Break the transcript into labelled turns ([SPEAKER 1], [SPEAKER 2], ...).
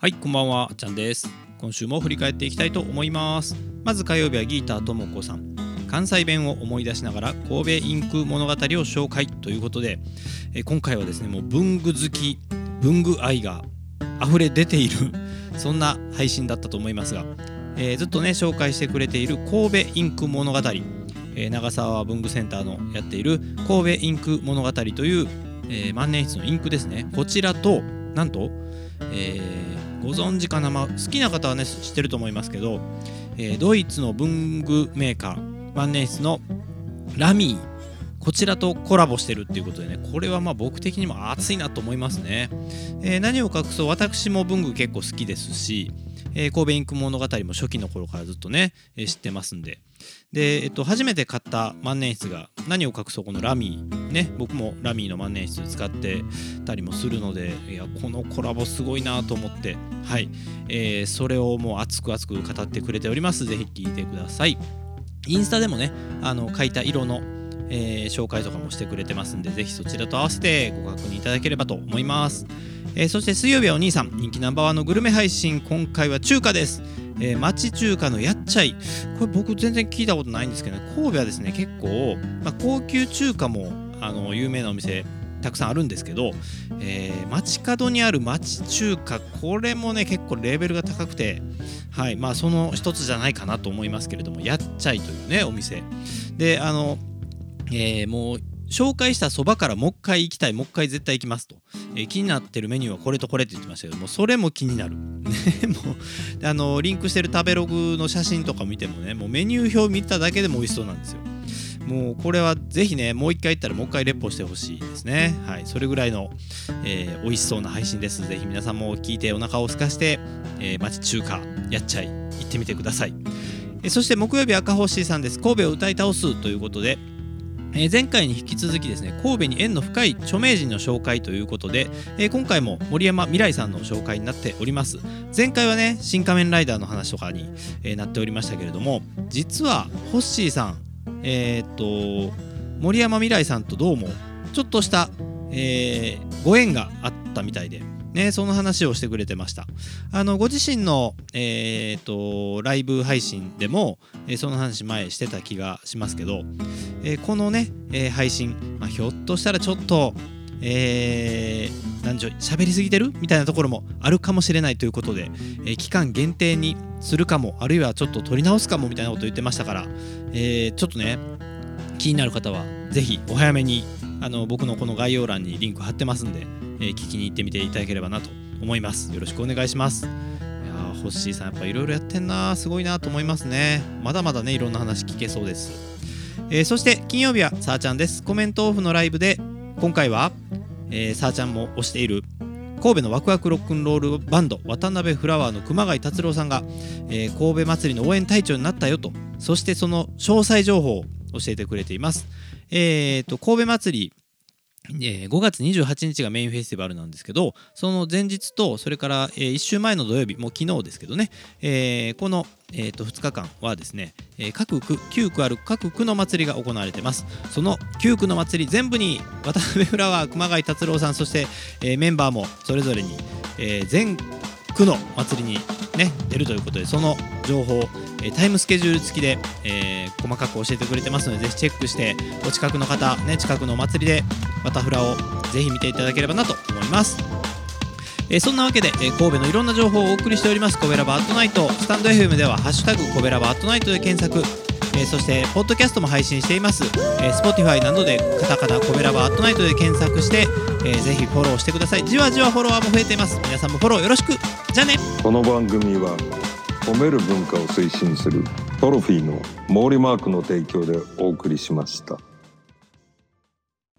[SPEAKER 1] はいこんばんはあっちゃんです。今週も振り返っていきたいと思います。まず火曜日はギーターともこさん。関西弁を思い出しながら神戸インク物語を紹介ということでえ今回はですねもう文具好き文具愛が溢れ出ている そんな配信だったと思いますが、えーずっとね紹介してくれている神戸インク物語、えー長沢文具センターのやっている神戸インク物語という、えー万年筆のインクですね。こちらとなんと、えーご存知かな、まあ、好きな方はね知ってると思いますけど、えードイツの文具メーカー万年筆のラミーこちらとコラボしてるっていうことでねこれはまあ僕的にも熱いなと思いますね、えー何を隠そう？私も文具結構好きですし、えー神戸インク物語も初期の頃からずっとね、えー知ってますんで。で、えっと、初めて買った万年筆が何を隠そうこのラミーね僕もラミーの万年筆使ってたりもするのでいやこのコラボすごいなと思ってはい、えーそれをもう熱く熱く語ってくれております。ぜひ聞いてください。インスタでもねあの書いた色の、えー紹介とかもしてくれてますんでぜひそちらと合わせてご確認いただければと思います、えーそして水曜日はお兄さん人気ナンバーワンのグルメ配信今回は中華です。えー町中華のやっちゃい。これ僕全然聞いたことないんですけど、ね、神戸はですね結構、まあ、高級中華もあの有名なお店たくさんあるんですけど、えー街角にある町中華これもね結構レベルが高くてはいまあその一つじゃないかなと思いますけれどもやっちゃいというねお店。であの、えーもう紹介したそばからもう一回行きたいもう一回絶対行きますと、えー気になってるメニューはこれとこれって言ってましたけどもそれも気になる。ねもうあのリンクしてる食べログの写真とか見てもねもうメニュー表見ただけでも美味しそうなんですよ。もうこれはぜひねもう一回行ったらもう一回レポしてほしいですね。はいそれぐらいの、えー美味しそうな配信です。ぜひ皆さんも聞いてお腹を空かして、えー町中華やっちゃい行ってみてください。えそして木曜日赤星さんです。神戸を歌い倒すということでえー前回に引き続きですね神戸に縁の深い著名人の紹介ということで、えー今回も森山未来さんの紹介になっております。前回はね新仮面ライダーの話とかに、えーなっておりましたけれども実はホッシーさんえっと森山未来さんとどうもちょっとした、えご縁があったみたいでね、その話をしてくれてました。あのご自身の、えーとライブ配信でも、えーその話前してた気がしますけど、えーこのね、えー配信、まあ、ひょっとしたらちょっと、えー、なんでしょう喋りすぎてる？みたいなところもあるかもしれないということで、えー期間限定にするかもあるいはちょっと取り直すかもみたいなこと言ってましたから、えーちょっとね気になる方はぜひお早めにあの僕のこの概要欄にリンク貼ってますんで、えー聞きに行ってみていただければなと思います。よろしくお願いします。いやーホッシーさんやっぱいろいろやってんなすごいなと思いますね。まだまだねいろんな話聞けそうです、えーそして金曜日はさーちゃんです。コメントオフのライブで今回は、えー、さーちゃんも推している神戸のワクワクロックンロールバンド渡辺フラワーの熊谷達郎さんが、えー神戸祭りの応援隊長になったよと。そしてその詳細情報を教えてくれています。えー、と神戸祭りえー5月28日がメインフェスティバルなんですけどその前日とそれから、え1週前の土曜日もう昨日ですけどね、えーこの、えー、と2日間はですね、えー各区9区ある各区の祭りが行われてます。その9区の祭り全部に渡辺フラワー熊谷達郎さんそして、えーメンバーもそれぞれに、えー全区の祭りにね出るということでその情報、えタイムスケジュール付きで、えー細かく教えてくれてますのでぜひチェックしてお近くの方ね近くのお祭りでバタフラをぜひ見ていただければなと思います。えそんなわけで、え神戸のいろんな情報をお送りしております「コベラバアットナイト」スタンド FM では「ハッシュタグコベラバアットナイト」で検索、えーそしてポッドキャストも配信しています、えー、Spotify などでカタカナコベラバアットナイトで検索して、えーぜひフォローしてください。じわじわフォロワーも増えています。皆さんもフォローよろしく。じゃあね。
[SPEAKER 2] この番組は褒める文化を推進するトロフィーの毛利マークの提供でお送りしました。